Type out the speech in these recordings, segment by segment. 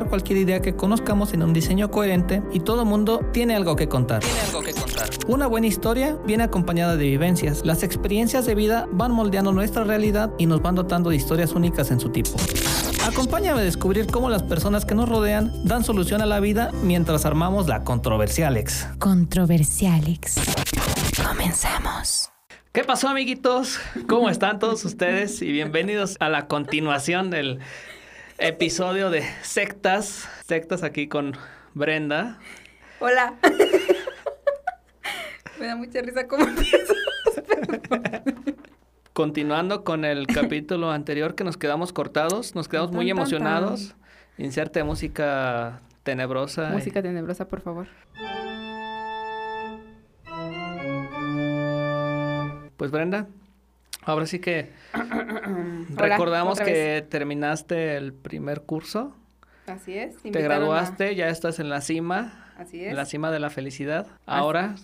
cualquier idea que conozcamos en un diseño coherente y todo mundo tiene algo que contar. Tiene algo que contar. Una buena historia viene acompañada de vivencias. Las experiencias de vida van moldeando nuestra realidad y nos van dotando de historias únicas en su tipo. Acompáñame a descubrir cómo las personas que nos rodean dan solución a la vida mientras armamos la Controversialex. Controversialex. Comenzamos. ¿Qué pasó, amiguitos? ¿Cómo están todos ustedes? Y bienvenidos a la continuación del episodio de sectas. Sectas aquí con Brenda. Hola. Me da mucha risa cómo empiezas. Continuando con el capítulo anterior que nos quedamos cortados, nos quedamos muy Tan, tan, emocionados. Inserte música tenebrosa. y- Música tenebrosa, por favor. Pues Brenda, ahora sí que recordamos que terminaste el primer curso, Así es. te a- graduaste, ya estás en la cima, Así en es. la cima de la felicidad. Ahora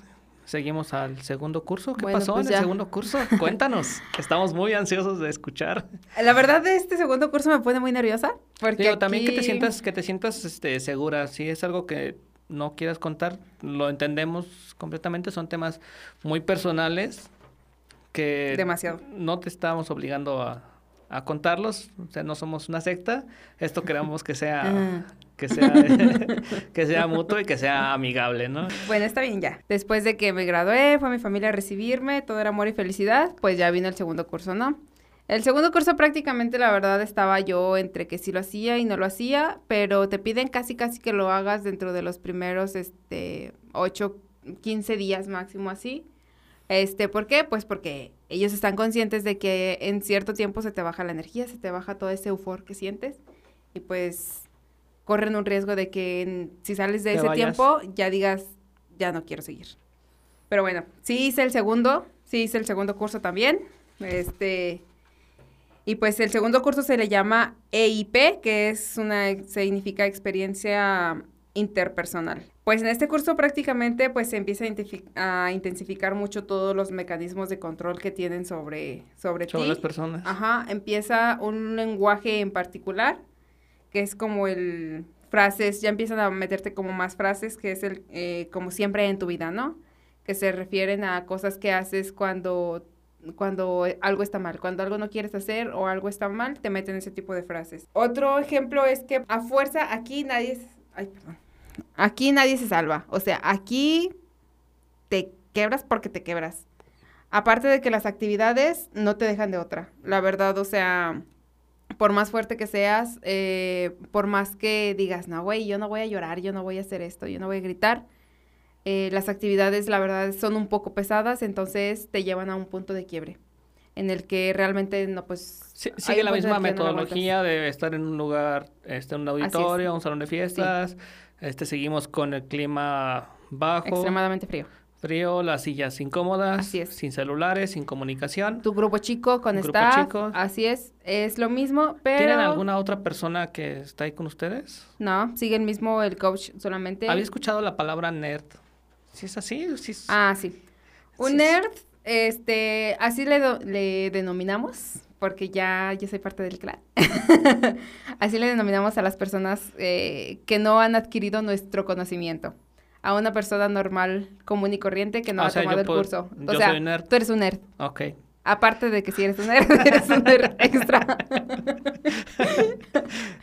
seguimos al segundo curso. ¿Qué Bueno, pasó pues en el segundo curso? Cuéntanos, estamos muy ansiosos de escuchar. La verdad, este segundo curso me pone muy nerviosa. Porque Digo, también que te sientas, que te sientas este, segura. Si es algo que no quieras contar, lo entendemos completamente. Son temas muy personales que Demasiado. no te estamos obligando a, a contarlos. O sea, no somos una secta. Esto queremos que sea, Ah. que sea, que sea mutuo y que sea amigable, ¿no? Bueno, está bien ya. Después de que me gradué, fue mi familia a recibirme, todo era amor y felicidad, pues ya vino el segundo curso, ¿no? El segundo curso prácticamente, la verdad, estaba yo entre que sí lo hacía y no lo hacía, pero te piden casi, casi que lo hagas dentro de los primeros, este, 8, 15 días máximo así. Este, ¿por qué? Pues porque ellos están conscientes de que en cierto tiempo se te baja la energía, se te baja todo ese eufor que sientes y pues corren un riesgo de que en- si sales de Te ese vayas. tiempo ya digas, ya no quiero seguir. Pero bueno, sí hice el segundo, sí hice el segundo curso también. Este, y pues el segundo curso se le llama EIP, que es una, significa experiencia interpersonal. Pues en este curso prácticamente pues se empieza a, a intensificar mucho todos los mecanismos de control que tienen sobre, sobre, Sobre ti. las personas. Ajá, empieza un lenguaje en particular, que es como el frases, ya empiezan a meterte como más frases, que es el eh, como siempre en tu vida, ¿no? Que se refieren a cosas que haces cuando, cuando algo está mal, cuando algo no quieres hacer o algo está mal, te meten ese tipo de frases. Otro ejemplo es que a fuerza aquí nadie, s- ay, perdón, aquí nadie se salva, o sea, aquí te quebras porque te quebras. Aparte de que las actividades no te dejan de otra. La verdad, o sea, por más fuerte que seas, eh, por más que digas, no, güey, yo no voy a llorar, yo no voy a hacer esto, yo no voy a gritar, eh, las actividades, la verdad, son un poco pesadas, entonces te llevan a un punto de quiebre en el que realmente no, pues... Sí, sigue la misma no metodología de estar en un lugar, este, un auditorio, un salón de fiestas. Este, seguimos con el clima bajo, Extremadamente frío. frío, las sillas incómodas, Así es. sin celulares, sin comunicación. Tu grupo chico con Un grupo staff, chico. así es, es lo mismo, pero... ¿Tienen alguna otra persona que está ahí con ustedes? No, sigue el mismo el coach solamente. Había escuchado la palabra nerd. ¿Sí es así? ¿Sí es- Ah, sí. Un Sí, nerd, este, así le, do- le denominamos, porque ya yo soy parte del clan. así le denominamos a las personas eh, que no han adquirido nuestro conocimiento. A una persona normal, común y corriente que no Ah, o ha sea, tomado el puedo- curso. O yo sea, soy nerd. tú eres un nerd. Ok. Aparte de que si eres un nerd, eres un nerd extra.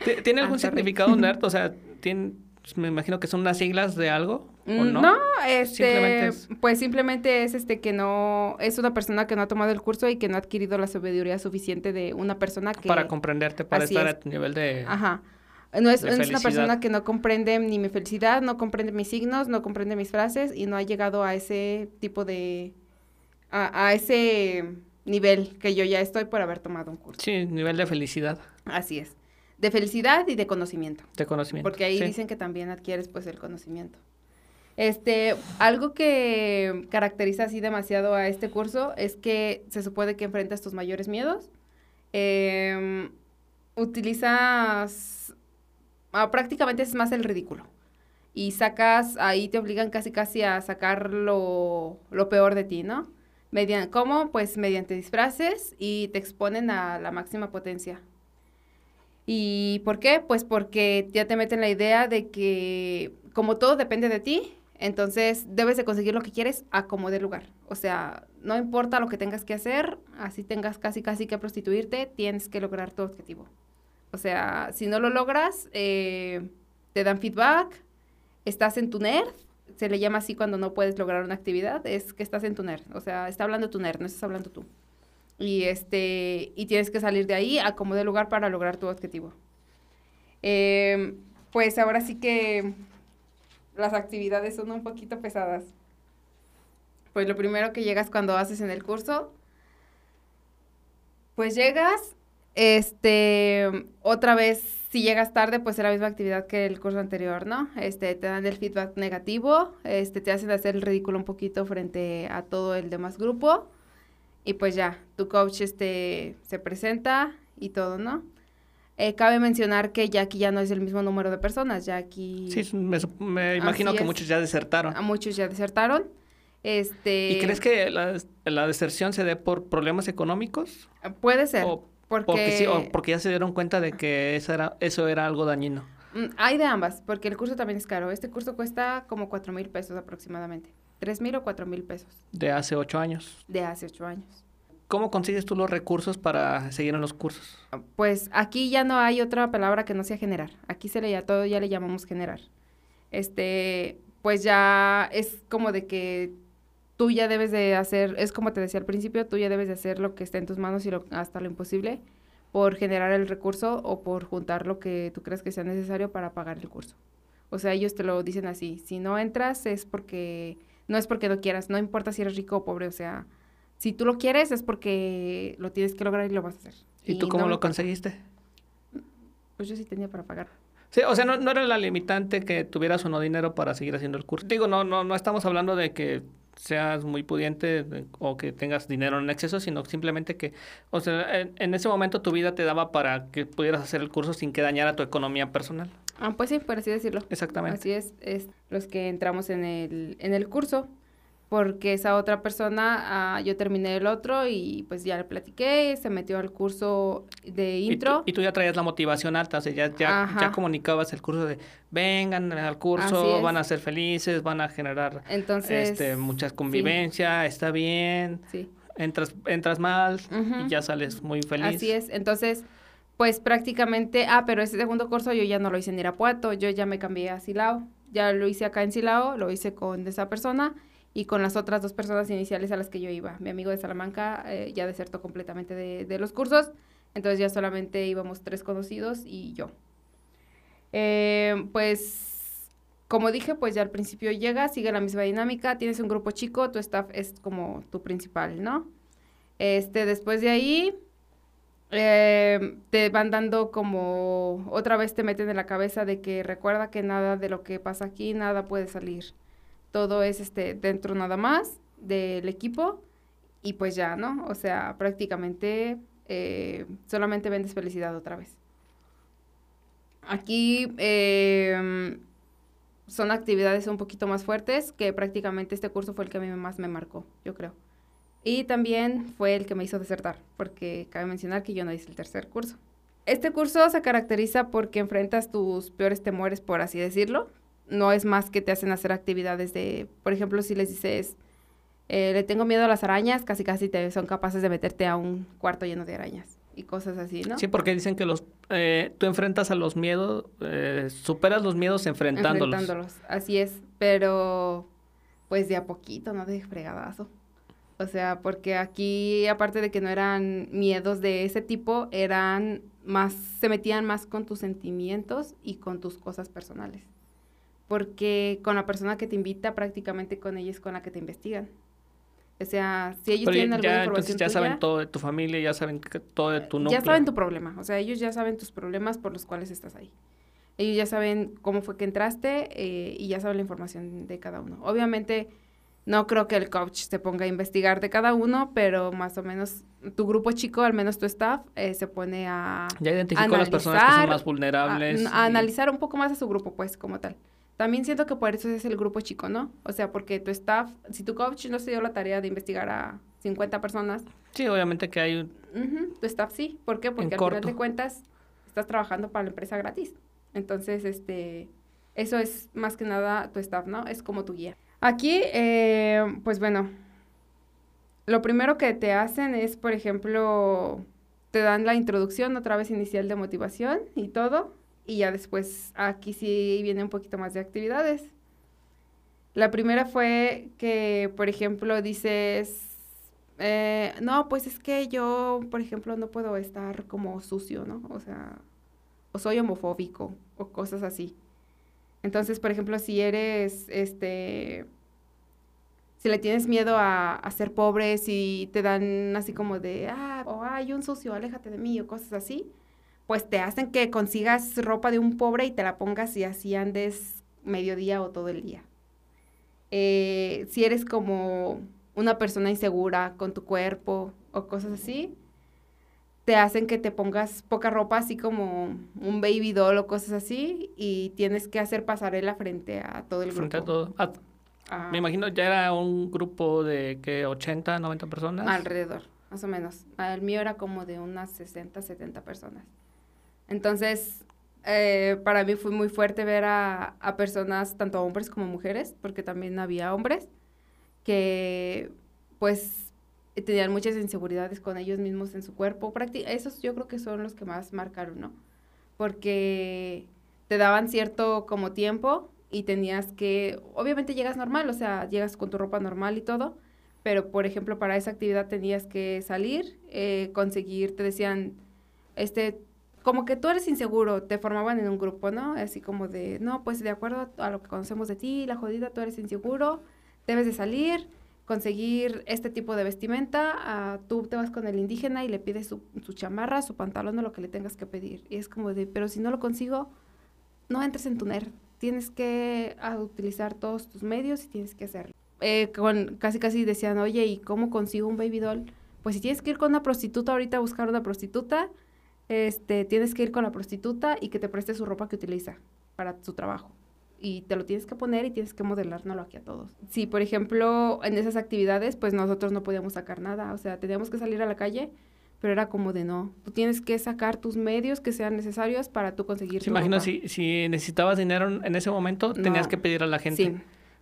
¿Ti- ¿Tiene algún Ah, sorry. significado nerd? O sea, ¿tiene, me imagino que son unas siglas de algo, ¿o Mm, no? No, este, Simplemente es- pues simplemente es este que no, es una persona que no ha tomado el curso y que no ha adquirido la sabiduría suficiente de una persona que... Para comprenderte, para Así estar es. a tu nivel de... Ajá. No es, es una persona que no comprende ni mi felicidad, no comprende mis signos, no comprende mis frases y no ha llegado a ese tipo de a, a ese nivel que yo ya estoy por haber tomado un curso. Sí, nivel de felicidad, Así es. De felicidad y de conocimiento. de conocimiento. Porque ahí sí. dicen que también adquieres pues el conocimiento. Este, algo que caracteriza así demasiado a este curso es que se supone que enfrentas tus mayores miedos. Em, utilizas, ah, prácticamente es más el ridículo. Y sacas, ahí te obligan casi casi a sacar lo, lo peor de ti, ¿no? Median, ¿Cómo? Pues mediante disfraces y te exponen a la máxima potencia. ¿Y por qué? Pues porque ya te meten la idea de que como todo depende de ti, entonces debes de conseguir lo que quieres a como de lugar. O sea, no importa lo que tengas que hacer, así tengas casi casi que prostituirte, tienes que lograr tu objetivo. O sea, si no lo logras, eh, te dan feedback, estás en tu nerd, se le llama así cuando no puedes lograr una actividad, es que estás en tu nerd. O sea, está hablando tu nerd, no estás hablando tú y este y tienes que salir de ahí a como de lugar para lograr tu objetivo. Eh, pues ahora sí que las actividades son un poquito pesadas. Pues lo primero que llegas cuando haces en el curso, pues llegas, este, otra vez, si llegas tarde, pues es la misma actividad que el curso anterior, ¿no? Este, te dan el feedback negativo, este, te hacen hacer el ridículo un poquito frente a todo el demás grupo. Y pues ya, tu coach este, se presenta y todo, ¿no? Eh, cabe mencionar que ya aquí ya no es el mismo número de personas, ya aquí Sí, me, imagino Así que es. muchos ya desertaron. a muchos ya desertaron. Este, ¿Y crees que la, la deserción se dé por problemas económicos? Puede ser, O porque, porque, sí, o porque ya se dieron cuenta de que eso era, eso era algo dañino. Mm, hay de ambas, porque el curso también es caro. Este curso cuesta como cuatro mil pesos aproximadamente. Tres mil o cuatro mil pesos De hace ocho años. de hace ocho años. ¿Cómo consigues tú los recursos para seguir en los cursos? Pues aquí ya no hay otra palabra que no sea generar. Aquí se le ya todo ya le llamamos generar. Este, pues ya es como de que tú ya debes de hacer, es como te decía al principio, tú ya debes de hacer lo que esté en tus manos y lo, hasta lo imposible por generar el recurso o por juntar lo que tú crees que sea necesario para pagar el curso. O sea, ellos te lo dicen así, si no entras es porque, no es porque no quieras, no importa si eres rico o pobre, o sea, si tú lo quieres es porque lo tienes que lograr y lo vas a hacer. ¿Y, tú cómo no lo conseguiste? Pues yo sí tenía para pagar. Sí, o sea, no, no era la limitante que tuvieras o no dinero para seguir haciendo el curso. Digo, no, no, no estamos hablando de que seas muy pudiente de- o que tengas dinero en exceso, sino simplemente que, o sea, en, en ese momento tu vida te daba para que pudieras hacer el curso sin que dañara tu economía personal. Ah, pues sí, por así decirlo. Exactamente. Así es, es los que entramos en el, en el curso, porque esa otra persona, ah, yo terminé el otro y pues ya le platiqué, se metió al curso de Y intro. y tú ya traías la motivación alta, o sea, ya, ya, comunicabas el curso de vengan al curso, van a ser felices, van a generar Entonces, este, mucha sí, convivencia, está bien, Sí, entras, entras mal y ya sales muy feliz. así es. Entonces, pues prácticamente, ah, pero ese segundo curso yo ya no lo hice en Irapuato, yo ya me cambié a Silao. Ya lo hice acá en Silao, lo hice con esa persona y con las otras dos personas iniciales a las que yo iba. Mi amigo de Salamanca eh, ya desertó completamente de, los cursos, entonces ya solamente íbamos tres conocidos y yo. Eh, pues, como dije, pues ya al principio llega, sigue la misma dinámica, tienes un grupo chico, tu staff es como tu principal, ¿no? Este, después de ahí, eh, te van dando como, otra vez te meten en la cabeza de que recuerda que nada de lo que pasa aquí, nada puede salir. Todo es este, dentro nada más del equipo y pues ya, ¿no? O sea, prácticamente eh, solamente vendes felicidad otra vez. Aquí eh, son actividades un poquito más fuertes que prácticamente este curso fue el que a mí más me marcó, yo creo. Y también fue el que me hizo desertar, porque cabe mencionar que yo no hice el tercer curso. Este curso se caracteriza porque enfrentas tus peores temores, por así decirlo. No es más que te hacen hacer actividades de, por ejemplo, si les dices, eh, le tengo miedo a las arañas, casi casi te son capaces de meterte a un cuarto lleno de arañas y cosas así, ¿no? Sí, porque dicen que los eh, tú enfrentas a los miedos, eh, superas los miedos enfrentándolos. Enfrentándolos, así es, pero pues de a poquito, no de fregadazo. O sea, porque aquí, aparte de que no eran miedos de ese tipo, eran más, se metían más con tus sentimientos y con tus cosas personales. Porque con la persona que te invita, prácticamente con ella es con la que te investigan. O sea, si ellos Pero tienen ya, alguna ya, información entonces ya tuya, saben todo de tu familia, ya saben todo de tu núcleo. ya saben tu problema. O sea, ellos ya saben tus problemas por los cuales estás ahí. Ellos ya saben cómo fue que entraste eh, y ya saben la información de cada uno. Obviamente, no creo que el coach se ponga a investigar de cada uno, pero más o menos tu grupo chico, al menos tu staff, eh, se pone a, Ya identificó a las personas que son analizar, más vulnerables. a, analizar un poco más a su grupo, pues, como tal. También siento que por eso es el grupo chico, ¿no? O sea, porque tu staff, si tu coach no se dio la tarea de investigar a 50 personas, Sí, obviamente que hay... un- tu staff sí. ¿Por qué? Porque al corto. final de cuentas estás trabajando para la empresa gratis. Entonces, este, eso es más que nada tu staff, ¿no? Es como tu guía. Aquí, eh, pues bueno, lo primero que te hacen es, por ejemplo, te dan la introducción otra vez inicial de motivación y todo, y ya después aquí sí viene un poquito más de actividades. La primera fue que, por ejemplo, dices, eh, no, pues es que yo, por ejemplo, no puedo estar como sucio, ¿no? O sea, o soy homofóbico o cosas así. Entonces, por ejemplo, si eres, este, si le tienes miedo a, ser pobre, si te dan así como de, ah, o hay un sucio, aléjate de mí, o cosas así, pues te hacen que consigas ropa de un pobre y te la pongas y así andes mediodía o todo el día. Eh, si eres como una persona insegura con tu cuerpo o cosas así, te hacen que te pongas poca ropa, así como un baby doll o cosas así, y tienes que hacer pasarela frente a todo el Frente a grupo. todo. Ah, Ah, me imagino ya era un grupo de que 80, 90 personas. Alrededor, más o menos. El mío era como de unas 60, 70 personas. Entonces, eh, para mí fue muy fuerte ver a, a personas, tanto hombres como mujeres, porque también había hombres, que pues tenían muchas inseguridades con ellos mismos en su cuerpo. Prácti- esos yo creo que son los que más marcaron, ¿no? Porque te daban cierto como tiempo y tenías que, obviamente llegas normal, o sea, llegas con tu ropa normal y todo, pero por ejemplo para esa actividad tenías que salir, eh, conseguir, te decían, este, como que tú eres inseguro, te formaban en un grupo, ¿no? Así como de, no, pues de acuerdo a lo que conocemos de ti, la jodida, tú eres inseguro, debes de salir, conseguir este tipo de vestimenta, ah, tú te vas con el indígena y le pides su, su chamarra, su pantalón o lo que le tengas que pedir. Y es como de, pero si no lo consigo, no entres en tu. Tienes que ah, utilizar todos tus medios y tienes que hacerlo. Eh, con, casi casi decían, oye, ¿y cómo consigo un baby doll? Pues si tienes que ir con una prostituta ahorita a buscar una prostituta, este, tienes que ir con la prostituta y que te preste su ropa que utiliza para su trabajo. Y te lo tienes que poner y tienes que modelárnoslo aquí a todos. Si, por ejemplo, en esas actividades, pues nosotros no podíamos sacar nada. O sea, teníamos que salir a la calle, pero era como de no. Tú tienes que sacar tus medios que sean necesarios para tú conseguir Se tu imagino si, si necesitabas dinero en ese momento, tenías que pedir a la gente. Sí.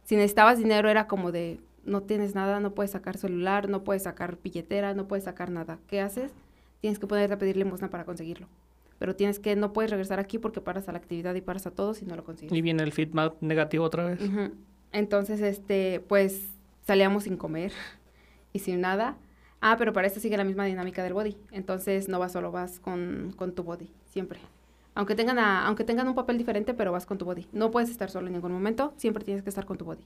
Si necesitabas dinero era como de no tienes nada, no puedes sacar celular, no puedes sacar billetera, no puedes sacar nada. ¿Qué haces? Tienes que ponerte a pedir limosna para conseguirlo. Pero tienes que, no puedes regresar aquí porque paras a la actividad y paras a todo si no lo consigues. Y viene el feedback negativo otra vez. Entonces, este, pues salíamos sin comer y sin nada. Ah, pero para esto sigue la misma dinámica del body. Entonces no vas solo, vas con, con tu body, siempre. Aunque tengan, a- aunque tengan un papel diferente, pero vas con tu body. No puedes estar solo en ningún momento, siempre tienes que estar con tu body.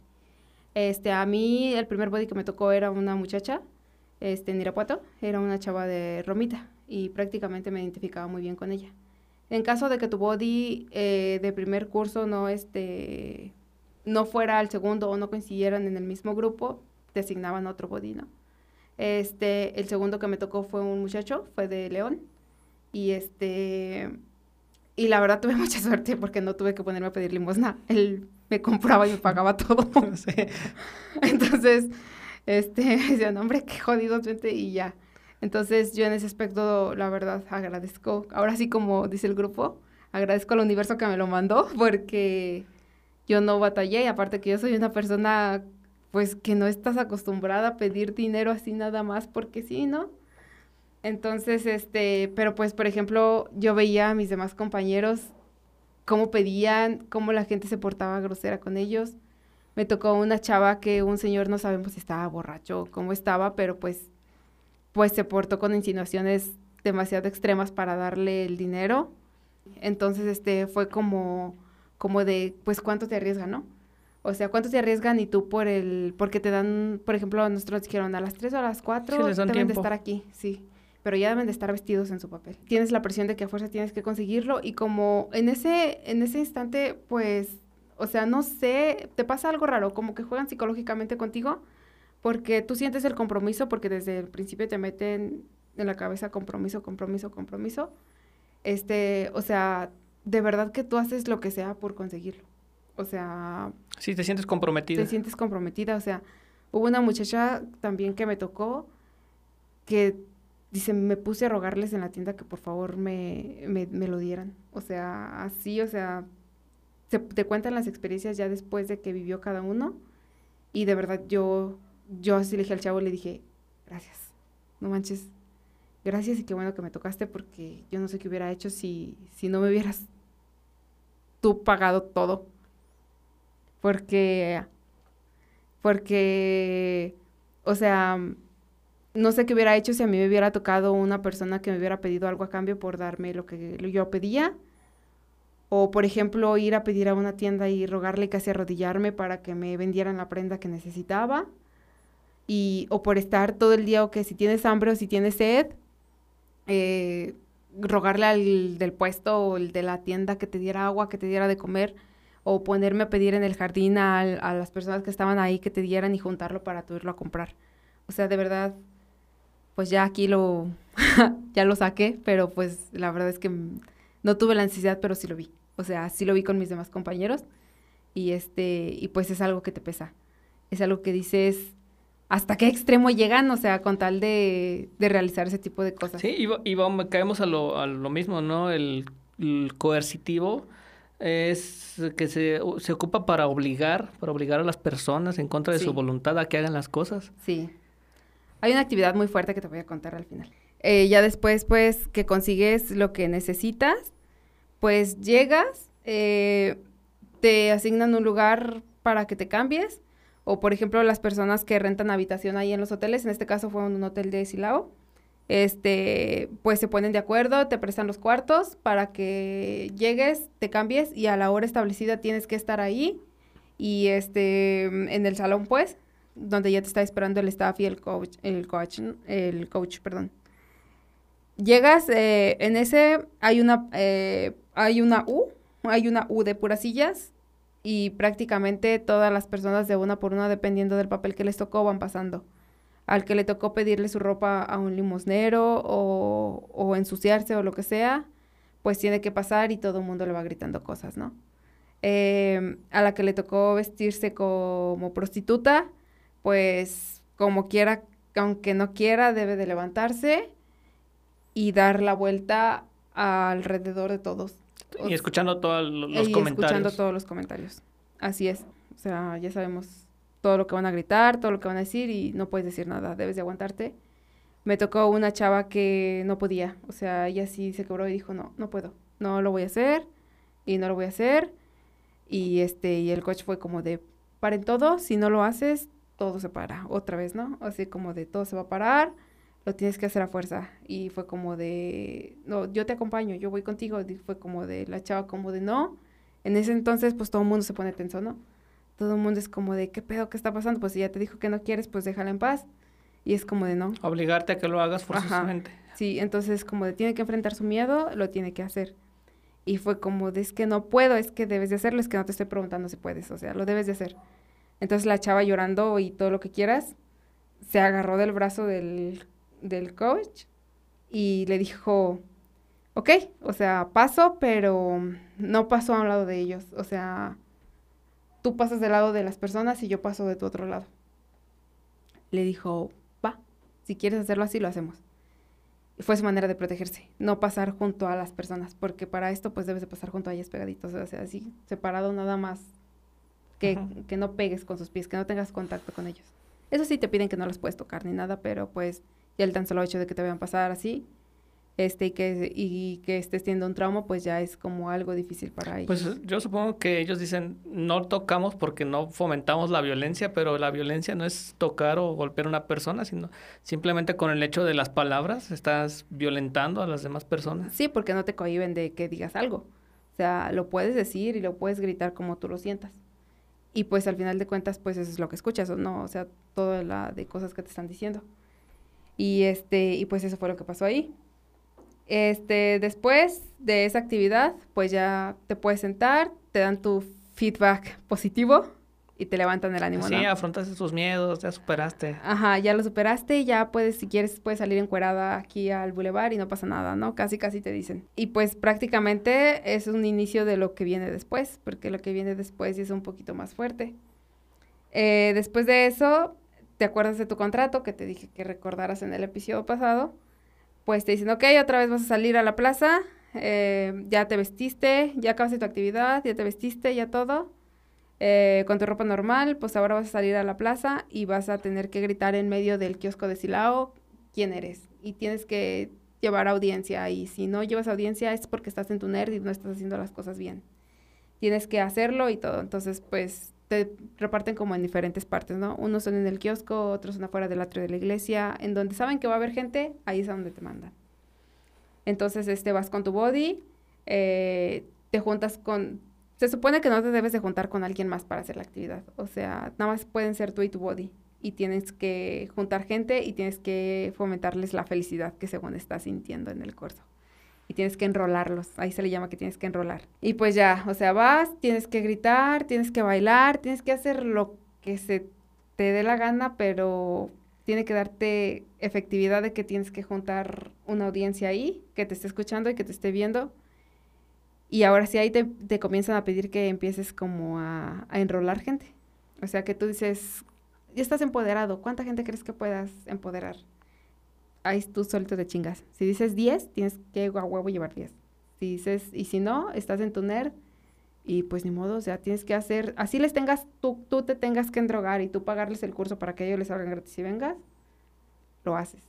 Este, a mí el primer body que me tocó era una muchacha, este, en Irapuato, era una chava de Romita y prácticamente me identificaba muy bien con ella. En caso de que tu body eh, de primer curso no, este, no fuera al segundo o no coincidieran en el mismo grupo, te asignaban otro body, ¿no? Este, el segundo que me tocó fue un muchacho, fue de León, y este, y la verdad tuve mucha suerte porque no tuve que ponerme a pedir limosna, él me compraba y me pagaba todo. Entonces, este, me decían, hombre, qué jodido, y ya. Entonces, yo en ese aspecto, la verdad, agradezco, ahora sí como dice el grupo, agradezco al universo que me lo mandó porque yo no batallé y aparte que yo soy una persona, pues, que no estás acostumbrada a pedir dinero así nada más porque sí, ¿no? Entonces, este, pero pues, por ejemplo, yo veía a mis demás compañeros cómo pedían, cómo la gente se portaba grosera con ellos. Me tocó una chava que un señor no sabemos si estaba borracho o cómo estaba, pero pues, pues se portó con insinuaciones demasiado extremas para darle el dinero. Entonces, este, fue como, como de, pues, ¿cuánto te arriesga, no? O sea, ¿cuántos se arriesgan y tú por el, porque te dan, por ejemplo, nosotros dijeron a las 3 o a las 4 Sí, les dan deben de estar aquí, sí. Pero ya deben de estar vestidos en su papel. Tienes la presión de que a fuerza tienes que conseguirlo y como en ese, en ese instante, pues, o sea, no sé, te pasa algo raro, como que juegan psicológicamente contigo porque tú sientes el compromiso, porque desde el principio te meten en la cabeza compromiso, compromiso, compromiso. Este, o sea, de verdad que tú haces lo que sea por conseguirlo. O sea, Sí, te sientes comprometida. te sientes comprometida. O sea, hubo una muchacha también que me tocó que dice, me puse a rogarles en la tienda que por favor me, me, me lo dieran. O sea, así, o sea, se, te cuentan las experiencias ya después de que vivió cada uno. Y de verdad yo, yo así le dije al chavo, le dije, gracias, no manches, gracias y qué bueno que me tocaste porque yo no sé qué hubiera hecho si, si no me hubieras tú pagado todo. Porque, porque, o sea, no sé qué hubiera hecho si a mí me hubiera tocado una persona que me hubiera pedido algo a cambio por darme lo que yo pedía. O, por ejemplo, ir a pedir a una tienda y rogarle casi arrodillarme para que me vendieran la prenda que necesitaba. O por estar todo el día, o que si tienes hambre o si tienes sed, eh, rogarle al del puesto o el de la tienda que te diera agua, que te diera de comer, o ponerme a pedir en el jardín a, a las personas que estaban ahí que te dieran y juntarlo para tú irlo a comprar. O sea, de verdad, pues ya aquí lo, ya lo saqué, pero pues la verdad es que no tuve la necesidad, pero sí lo vi. O sea, sí lo vi con mis demás compañeros y este, y pues es algo que te pesa. Es algo que dices, ¿hasta qué extremo llegan? O sea, con tal de, de realizar ese tipo de cosas. Sí, y, va- y vamos, caemos a lo, a lo mismo, ¿no? El, el coercitivo es que se, se ocupa para obligar, para obligar a las personas en contra de Sí. su voluntad a que hagan las cosas. Sí. Hay una actividad muy fuerte que te voy a contar al final. Eh, ya después, pues, que consigues lo que necesitas, pues llegas, eh, te asignan un lugar para que te cambies. O, por ejemplo, las personas que rentan habitación ahí en los hoteles, en este caso fue un hotel de Silao, este, pues se ponen de acuerdo, te prestan los cuartos para que llegues, te cambies y a la hora establecida tienes que estar ahí y este, en el salón, pues, donde ya te está esperando el staff y el coach, el coach, el coach, perdón. Llegas, eh, en ese hay una, eh, hay una U, hay una U de puras sillas y prácticamente todas las personas de una por una, dependiendo del papel que les tocó, van pasando. Al que le tocó pedirle su ropa a un limosnero o, o ensuciarse o lo que sea, pues tiene que pasar y todo el mundo le va gritando cosas, ¿no? Eh, a la que le tocó vestirse como prostituta, pues como quiera, aunque no quiera, debe de levantarse y dar la vuelta alrededor de todos. Y escuchando todos los y comentarios. escuchando todos los comentarios. Así es. O sea, ya sabemos todo lo que van a gritar, todo lo que van a decir y no puedes decir nada, debes de aguantarte. Me tocó una chava que no podía, o sea, ella sí se quebró y dijo, no, no puedo, no lo voy a hacer y no lo voy a hacer. Y este, y el coach fue como de, paren todo, si no lo haces, todo se para, otra vez, ¿no? Así como de, todo se va a parar, lo tienes que hacer a fuerza. Y fue como de, no, yo te acompaño, yo voy contigo. Y fue como de, la chava como de, no. En ese entonces, pues todo el mundo se pone tenso, ¿no? Todo el mundo es como de, ¿qué pedo? ¿Qué está pasando? Pues si ya te dijo que no quieres, pues déjala en paz. Y es como de, no. Obligarte a que lo hagas Ajá. forzosamente. Sí, entonces como de, tiene que enfrentar su miedo, lo tiene que hacer. Y fue como de, es que no puedo, es que debes de hacerlo, es que no te estoy preguntando si puedes, o sea, lo debes de hacer. Entonces la chava llorando y todo lo que quieras, se agarró del brazo del, del coach y le dijo, ok, o sea, paso, pero no paso a un lado de ellos. O sea, tú pasas del lado de las personas y yo paso de tu otro lado. Le dijo, va, si quieres hacerlo así, lo hacemos. Y fue su manera de protegerse, no pasar junto a las personas, porque para esto pues debes de pasar junto a ellas pegaditos, o sea, así, separado nada más, que, que no pegues con sus pies, que no tengas contacto con ellos. Eso sí te piden que no los puedes tocar ni nada, pero pues ya el tan solo hecho de que te vean pasar así, este, y que, y que estés teniendo un trauma, pues ya es como algo difícil para ellos. Pues yo supongo que ellos dicen, no tocamos porque no fomentamos la violencia, pero la violencia no es tocar o golpear a una persona, sino simplemente con el hecho de las palabras estás violentando a las demás personas. Sí, porque no te cohiben de que digas algo. O sea, lo puedes decir y lo puedes gritar como tú lo sientas. y pues al final de cuentas pues eso es lo que escuchas, ¿o no? O sea, toda la de cosas que te están diciendo. Y este, y pues eso fue lo que pasó ahí. Este, después de esa actividad, pues ya te puedes sentar, te dan tu feedback positivo y te levantan el ánimo, Sí, ¿no? afrontaste tus miedos, ya superaste. Ajá, ya lo superaste, ya puedes, si quieres, puedes salir encuerada aquí al bulevar y no pasa nada, ¿no? Casi, casi te dicen. Y pues prácticamente es un inicio de lo que viene después, porque lo que viene después es un poquito más fuerte. Eh, después de eso, te acuerdas de tu contrato que te dije que recordaras en el episodio pasado, pues te dicen, ok, otra vez vas a salir a la plaza, eh, ya te vestiste, ya acabaste tu actividad, ya te vestiste, ya todo eh, con tu ropa normal, pues ahora vas a salir a la plaza y vas a tener que gritar en medio del kiosco de Silao quién eres. Y tienes que llevar audiencia. Y si no llevas audiencia es porque estás en tu nerd y no estás haciendo las cosas bien. Tienes que hacerlo y todo. Entonces, pues te reparten como en diferentes partes, ¿no? Unos son en el kiosco, otros son afuera del atrio de la iglesia. En donde saben que va a haber gente, ahí es a donde te mandan. Entonces, este, vas con tu body, eh, te juntas con... Se supone que no te debes de juntar con alguien más para hacer la actividad. O sea, nada más pueden ser tú y tu body. Y tienes que juntar gente y tienes que fomentarles la felicidad que según estás sintiendo en el curso. Y tienes que enrolarlos. Ahí se le llama que tienes que enrolar. Y pues ya, o sea, vas, tienes que gritar, tienes que bailar, tienes que hacer lo que se te dé la gana, pero tiene que darte efectividad de que tienes que juntar una audiencia ahí, que te esté escuchando y que te esté viendo. Y ahora sí ahí te, te comienzan a pedir que empieces como a, a enrolar gente. O sea, que tú dices, ya estás empoderado, ¿cuánta gente crees que puedas empoderar? Ahí tú solito de chingas. Si dices 10, tienes que a huevo llevar 10. Si dices, y si no, estás en tu nerd y pues ni modo, o sea, tienes que hacer, así les tengas, tú, tú te tengas que endrogar y tú pagarles el curso para que ellos les hagan gratis y vengas, lo haces.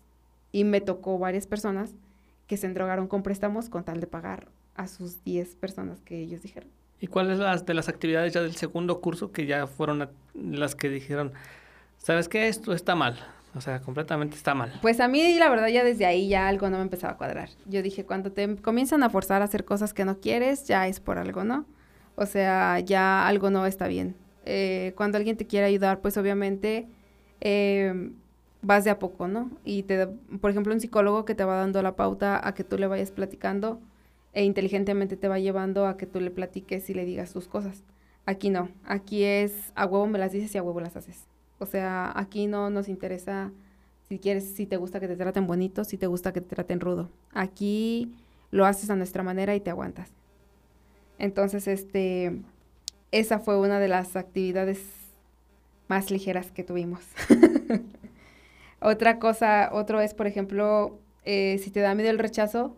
Y me tocó varias personas que se endrogaron con préstamos con tal de pagar a sus 10 personas que ellos dijeron. ¿Y cuáles las de las actividades ya del segundo curso que ya fueron las que dijeron, sabes qué, esto está mal? O sea, completamente está mal. Pues a mí, la verdad, ya desde ahí ya algo no me empezaba a cuadrar. Yo dije, cuando te comienzan a forzar a hacer cosas que no quieres, ya es por algo, ¿no? O sea, ya algo no está bien. Eh, cuando alguien te quiere ayudar, pues obviamente eh, vas de a poco, ¿no? Y te, por ejemplo, un psicólogo que te va dando la pauta a que tú le vayas platicando e inteligentemente te va llevando a que tú le platiques y le digas tus cosas. Aquí no, aquí es a huevo me las dices y a huevo las haces. O sea, aquí no nos interesa si quieres, si te gusta que te traten bonito, si te gusta que te traten rudo. Aquí lo haces a nuestra manera y te aguantas. Entonces, este, esa fue una de las actividades más ligeras que tuvimos. Otra cosa, otro es, por ejemplo, eh, si te da miedo el rechazo,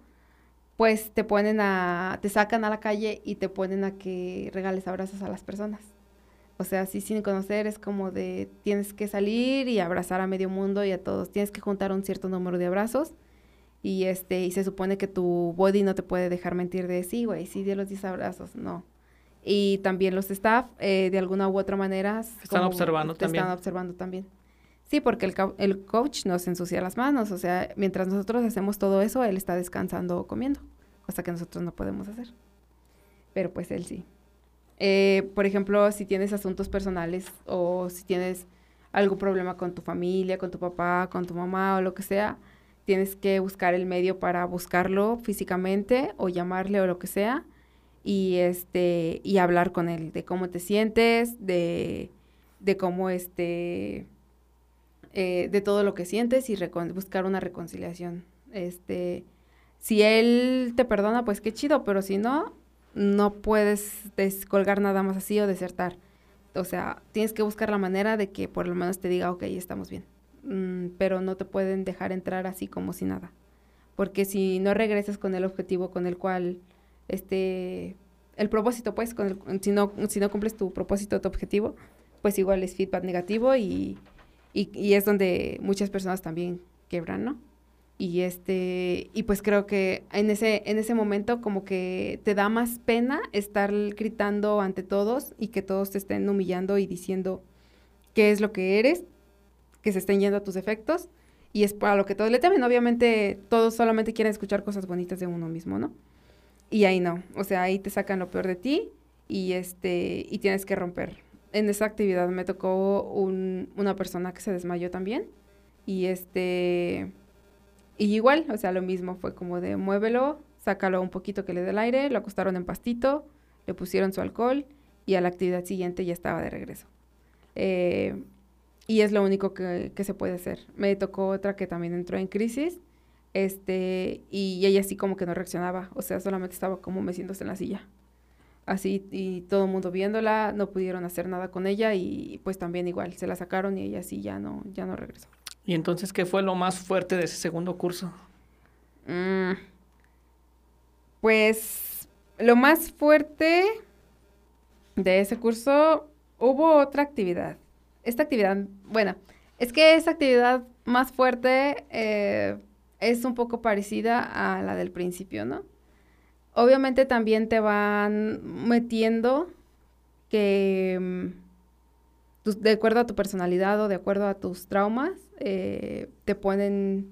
pues te ponen a, te sacan a la calle y te ponen a que regales abrazos a las personas. O sea, así sin conocer es como de tienes que salir y abrazar a medio mundo y a todos. Tienes que juntar un cierto número de abrazos y este y se supone que tu body no te puede dejar mentir de sí, güey, sí de los 10 abrazos, no. Y también los staff, eh, de alguna u otra manera... Están observando te también. Están observando también. Sí, porque el, el coach nos ensucia las manos, o sea, mientras nosotros hacemos todo eso, él está descansando o comiendo, cosa que nosotros no podemos hacer. Pero pues él sí. Eh, por ejemplo, si tienes asuntos personales o si tienes algún problema con tu familia, con tu papá, con tu mamá o lo que sea, tienes que buscar el medio para buscarlo físicamente o llamarle o lo que sea y este y hablar con él de cómo te sientes, de, de cómo este eh, de todo lo que sientes y buscar una reconciliación. Este, si él te perdona, pues qué chido, pero si no, no puedes descolgar nada más así o desertar. O sea, tienes que buscar la manera de que por lo menos te diga, ok, estamos bien. Mm, pero no te pueden dejar entrar así como si nada. Porque si no regresas con el objetivo con el cual, este, el propósito, pues, con el- si, no, si no cumples tu propósito, tu objetivo, pues igual es feedback negativo y, y, y es donde muchas personas también quebran, ¿no? Y este, y pues creo que en ese, en ese momento como que te da más pena estar gritando ante todos y que todos te estén humillando y diciendo qué es lo que eres, que se estén yendo a tus efectos, y es para lo que todos le temen. Obviamente todos solamente quieren escuchar cosas bonitas de uno mismo, ¿no? Y ahí no, o sea, ahí te sacan lo peor de ti y este, y tienes que romper en esa actividad me tocó un, una persona que se desmayó también. Y este, y igual, o sea, lo mismo, fue como de muévelo, sácalo un poquito que le dé el aire, lo acostaron en pastito, le pusieron su alcohol y a la actividad siguiente ya estaba de regreso. Eh, y es lo único que, que, se puede hacer. Me tocó otra que también entró en crisis, este, y ella así como que no reaccionaba, o sea, solamente estaba como meciéndose en la silla. Así, y todo el mundo viéndola, no pudieron hacer nada con ella y pues también igual, se la sacaron y ella así ya no, ya no regresó. ¿Y entonces qué fue lo más fuerte de ese segundo curso? Mm, pues lo más fuerte de ese curso hubo otra actividad. Esta actividad, bueno, es que esa actividad más fuerte eh, es un poco parecida a la del principio, ¿no? Obviamente también te van metiendo que mm, de acuerdo a tu personalidad o de acuerdo a tus traumas, eh, te ponen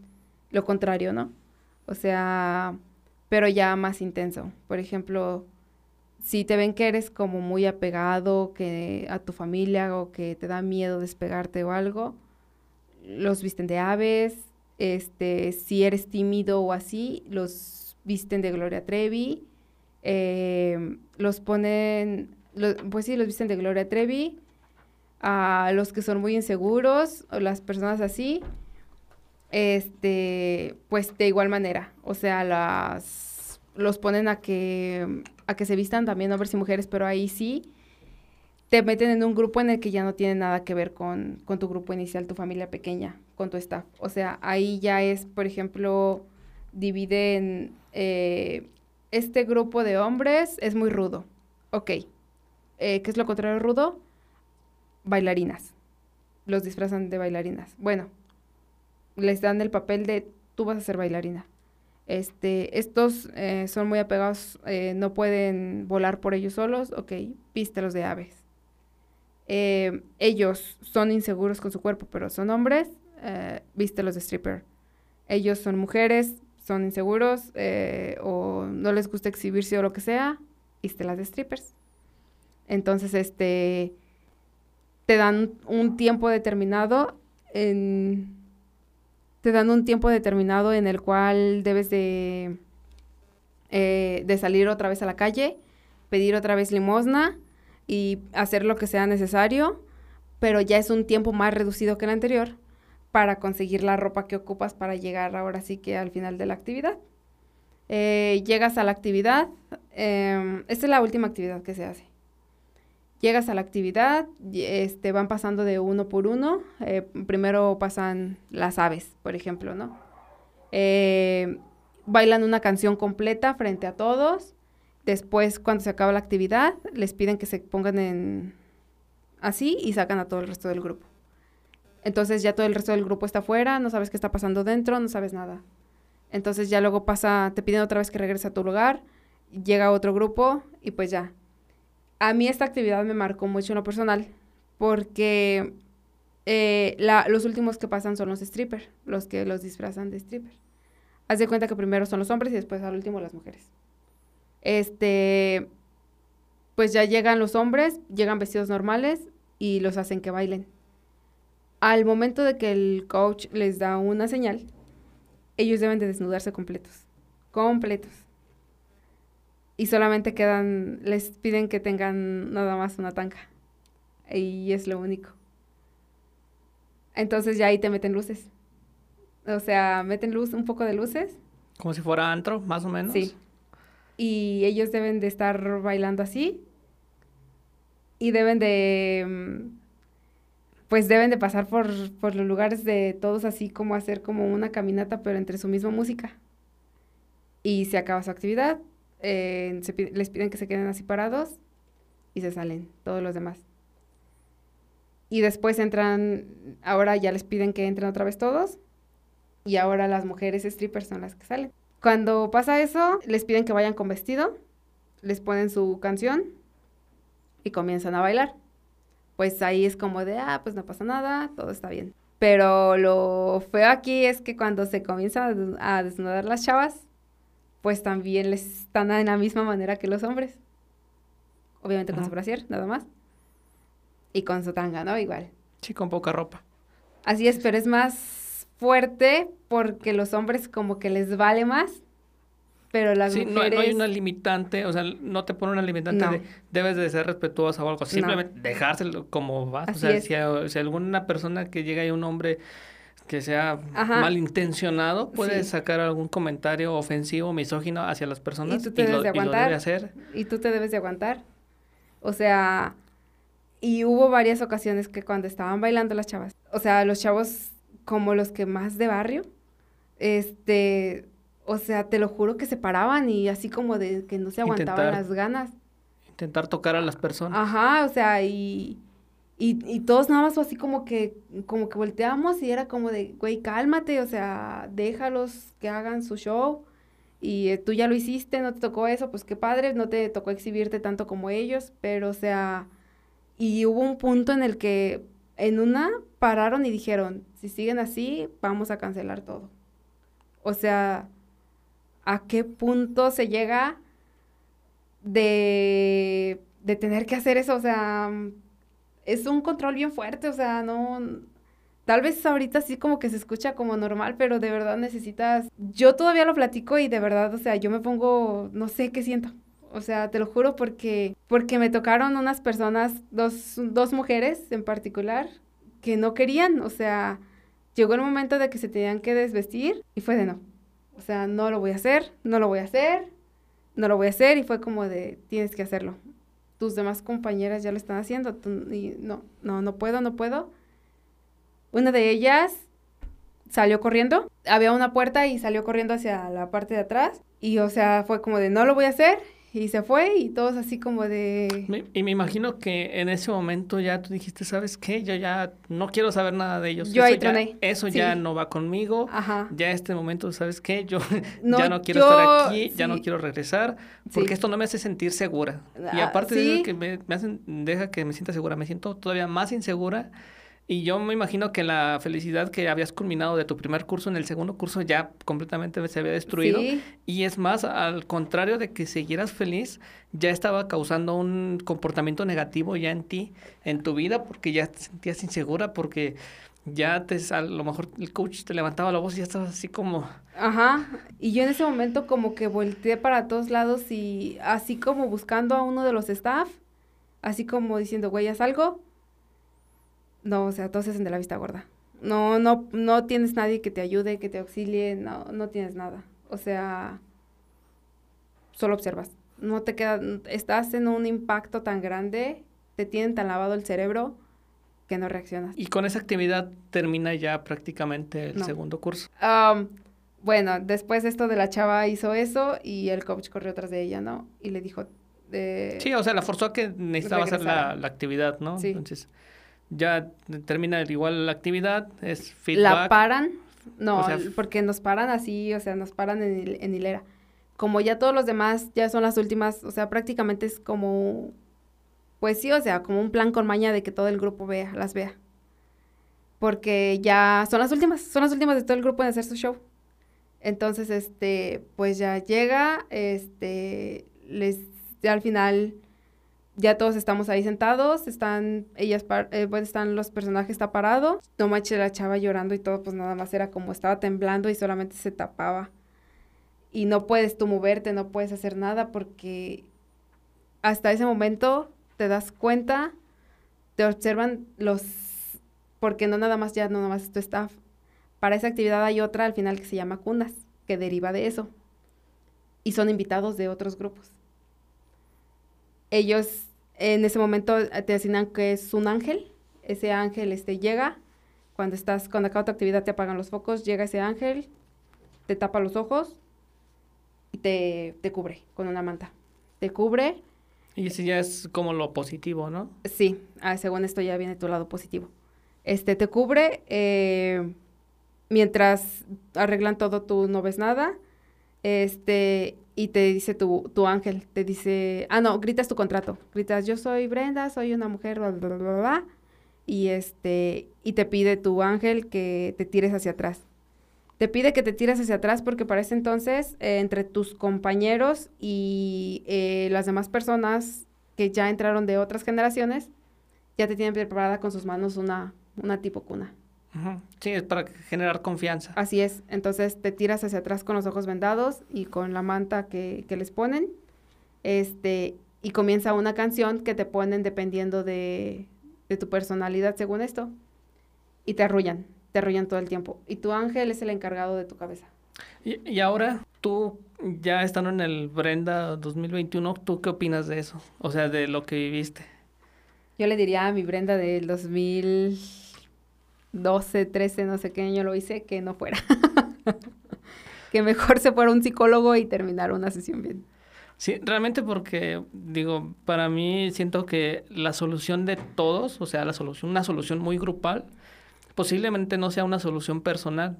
lo contrario, ¿no? O sea, pero ya más intenso. Por ejemplo, si te ven que eres como muy apegado que a tu familia o que te da miedo despegarte o algo, los visten de aves, este, si eres tímido o así, los visten de Gloria Trevi, eh, los ponen, pues sí, los visten de Gloria Trevi, a los que son muy inseguros, o las personas así, este, pues de igual manera, o sea, las los ponen a que a que se vistan también hombres y mujeres, pero ahí sí te meten en un grupo en el que ya no tiene nada que ver con, con tu grupo inicial, tu familia pequeña, con tu staff. O sea, ahí ya es, por ejemplo, dividen eh, este grupo de hombres es muy rudo. Ok. Eh, ¿Qué es lo contrario rudo? Bailarinas. Los disfrazan de bailarinas. Bueno, les dan el papel de tú vas a ser bailarina. Este, estos eh, son muy apegados, eh, no pueden volar por ellos solos, ok, vístelos de aves. Eh, ellos son inseguros con su cuerpo, pero son hombres, vístelos de stripper. Ellos son mujeres, son inseguros o no les gusta exhibirse o lo que sea, vístelas de strippers. Entonces, este, te dan un tiempo determinado en te un tiempo determinado en el cual debes de, eh, de salir otra vez a la calle, pedir otra vez limosna y hacer lo que sea necesario, pero ya es un tiempo más reducido que el anterior para conseguir la ropa que ocupas para llegar ahora sí que al final de la actividad. Eh, llegas a la actividad, em, esta es la última actividad que se hace. Llegas a la actividad, este, van pasando de uno por uno. Eh, primero pasan las aves, por ejemplo, ¿no? Eh, bailan una canción completa frente a todos. Después, cuando se acaba la actividad, les piden que se pongan en así y sacan a todo el resto del grupo. Entonces ya todo el resto del grupo está afuera, no sabes qué está pasando dentro, no sabes nada. Entonces ya luego pasa, te piden otra vez que regreses a tu lugar, llega otro grupo y pues ya, a mí esta actividad me marcó mucho en lo personal porque eh, los últimos que pasan son los strippers, los que los disfrazan de stripper. Haz de cuenta que primero son los hombres y después al último las mujeres. Este, pues ya llegan los hombres, llegan vestidos normales y los hacen que bailen. Al momento de que el coach les da una señal, ellos deben de desnudarse completos, completos y solamente quedan, les piden que tengan nada más una tanca. Y es lo único. Entonces ya ahí te meten luces. O sea, meten luz, un poco de luces. Como si fuera antro, más o menos. Sí. Y ellos deben de estar bailando así. Y deben de, mm, pues deben de pasar por, por los lugares de todos así como hacer como una caminata, pero entre su misma música. Y se acaba su actividad, eh, les piden que se queden así parados y se salen todos los demás. Y después entran, ahora ya les piden que entren otra vez todos y ahora las mujeres strippers son las que salen. Cuando pasa eso, les piden que vayan con vestido, les ponen su canción y comienzan a bailar. Pues ahí es como de, ah, pues no pasa nada, todo está bien. Pero lo feo aquí es que cuando se comienzan a desnudar las chavas, pues también les están en la misma manera que los hombres. Obviamente con su brasier, nada más. y con su tanga, ¿no? Igual. Sí, con poca ropa. Así es, pero es más fuerte porque los hombres como que les vale más, pero las sí, mujeres... no hay una limitante, o sea, no te pone una limitante No. de debes de ser respetuosa o algo, simplemente dejárselo como. Así o sea, si, a- si alguna persona que llega y un hombre que sea Ajá. malintencionado puede Sí. sacar algún comentario ofensivo, misógino hacia las personas tú te debes de y lo aguantar. debe hacer. y tú te debes de aguantar. O sea, y hubo varias ocasiones que cuando estaban bailando las chavas, o sea, los chavos como los que más de barrio, este, o sea, te lo juro que se paraban y así como de que no se aguantaban Intentar. las ganas. Intentar tocar a las personas. Ajá, o sea, y, y, y todos nada más así como que, como que volteamos y era como de, güey, cálmate, o sea, déjalos que hagan su show y eh, tú ya lo hiciste, no te tocó eso, pues qué padre, no te tocó exhibirte tanto como ellos, pero o sea, y hubo un punto en el que en una pararon y dijeron, si siguen así, vamos a cancelar todo. O sea, ¿a qué punto se llega de, de tener que hacer eso? O sea, es un control bien fuerte, o sea, no... Tal vez ahorita sí como que se escucha como normal, pero de verdad necesitas... Yo todavía lo platico y de verdad, o sea, yo me pongo, no sé qué siento. O sea, te lo juro porque, porque me tocaron unas personas, dos, dos mujeres en particular, que no querían, o sea, llegó el momento de que se tenían que desvestir y fue de no. O sea, no lo voy a hacer, no lo voy a hacer, no lo voy a hacer y fue como de, tienes que hacerlo. Tus demás compañeras ya lo están haciendo tú- y no, no, no puedo, no puedo. Una de ellas salió corriendo, había una puerta y salió corriendo hacia la parte de atrás y o sea, fue como de, no lo voy a hacer y se fue y todos así como de... Me- y me imagino que en ese momento ya tú dijiste, ¿sabes qué? Yo ya no quiero saber nada de ellos. Yo eso ahí ya, troné, Eso sí. ya no va conmigo. Aja. Ya este momento, ¿sabes qué? Yo No, ya no quiero yo- estar aquí, ya no quiero regresar, porque Sí. esto no me hace sentir segura. Y Ah, aparte de eso que me, me hacen, deja que me sienta segura, me siento todavía más insegura. Y yo me imagino que la felicidad que habías culminado de tu primer curso en el segundo curso ya completamente se había destruido. Sí. Y es más, al contrario de que siguieras feliz, ya estaba causando un comportamiento negativo ya en ti, en tu vida, porque ya te sentías insegura, porque ya te, a lo mejor el coach te levantaba la voz y ya estabas así como... Ajá, y yo en ese momento como que volteé para todos lados y así como buscando a uno de los staff, así como diciendo, güey, ¿haz algo? No, o sea, todos se hacen de la vista gorda. No, no, no tienes nadie que te ayude, que te auxilie, no, no tienes nada. O sea, solo observas. No te queda, estás en un impacto tan grande, te tienen tan lavado el cerebro que no reaccionas. Y con esa actividad termina ya prácticamente el No. segundo curso. Am, bueno, después esto de la chava hizo eso y el coach corrió tras de ella, ¿no? Y le dijo, eh, Sí, o sea, la forzó a que necesitaba hacer la, la actividad, ¿no? Sí. Entonces, ya termina igual la actividad, es la feedback. paran, no, O sea, l- porque nos paran así, o sea, nos paran en hilera. Como ya todos los demás ya son las últimas, o sea, prácticamente es como, pues sí, o sea, como un plan con maña de que todo el grupo vea, las vea. Porque ya son las últimas, son las últimas de todo el grupo en hacer su show. Entonces, este, pues ya llega, este, les, ya al final, ya todos estamos ahí sentados, están, ellas, eh, pues están los personajes, está parado, no manches, la chava llorando y todo, pues nada más era como estaba temblando y solamente se tapaba. Y no puedes tú moverte, no puedes hacer nada porque hasta ese momento te das cuenta, te observan los, porque no nada más ya, no nada más es tu staff. Para esa actividad hay otra al final que se llama Cunas, que deriva de eso. Y son invitados de otros grupos. Ellos en ese momento eh, te asignan que es un ángel. Ese ángel este, llega, cuando estás, cuando acaba tu actividad te apagan los focos, llega ese ángel, te tapa los ojos y te, te cubre con una manta. Te cubre Y ese ya es como lo positivo, ¿no? Sí, ah, según esto ya viene tu lado positivo. Este te cubre eh, mientras arreglan todo, tú no ves nada. Este, y te dice tu, tu ángel, te dice, ah, no, gritas tu contrato. Gritas, yo soy Brenda, soy una mujer, bla, bla, bla, bla, bla", Y este, y te pide tu ángel que te tires hacia atrás. Te pide que te tires hacia atrás porque para ese entonces, eh, entre tus compañeros y eh, las demás personas que ya entraron de otras generaciones, ya te tienen preparada con sus manos una, una tipo cuna. Sí, es para generar confianza. Así es, entonces te tiras hacia atrás con los ojos vendados y con la manta que, que les ponen, este, y comienza una canción que te ponen dependiendo de, de tu personalidad según esto, y te arrullan, te arrullan todo el tiempo, y tu ángel es el encargado de tu cabeza. Y, y ahora, tú ya estando en el Brenda 2021, ¿tú qué opinas de eso? O sea, de lo que viviste. Yo le diría a mi Brenda del 2012, 13, no sé qué año lo hice, que no fuera. que mejor se fuera un psicólogo y terminar una sesión bien. Sí, realmente porque, digo, para mí siento que la solución de todos, o sea, la solución, una solución muy grupal, posiblemente no sea una solución personal.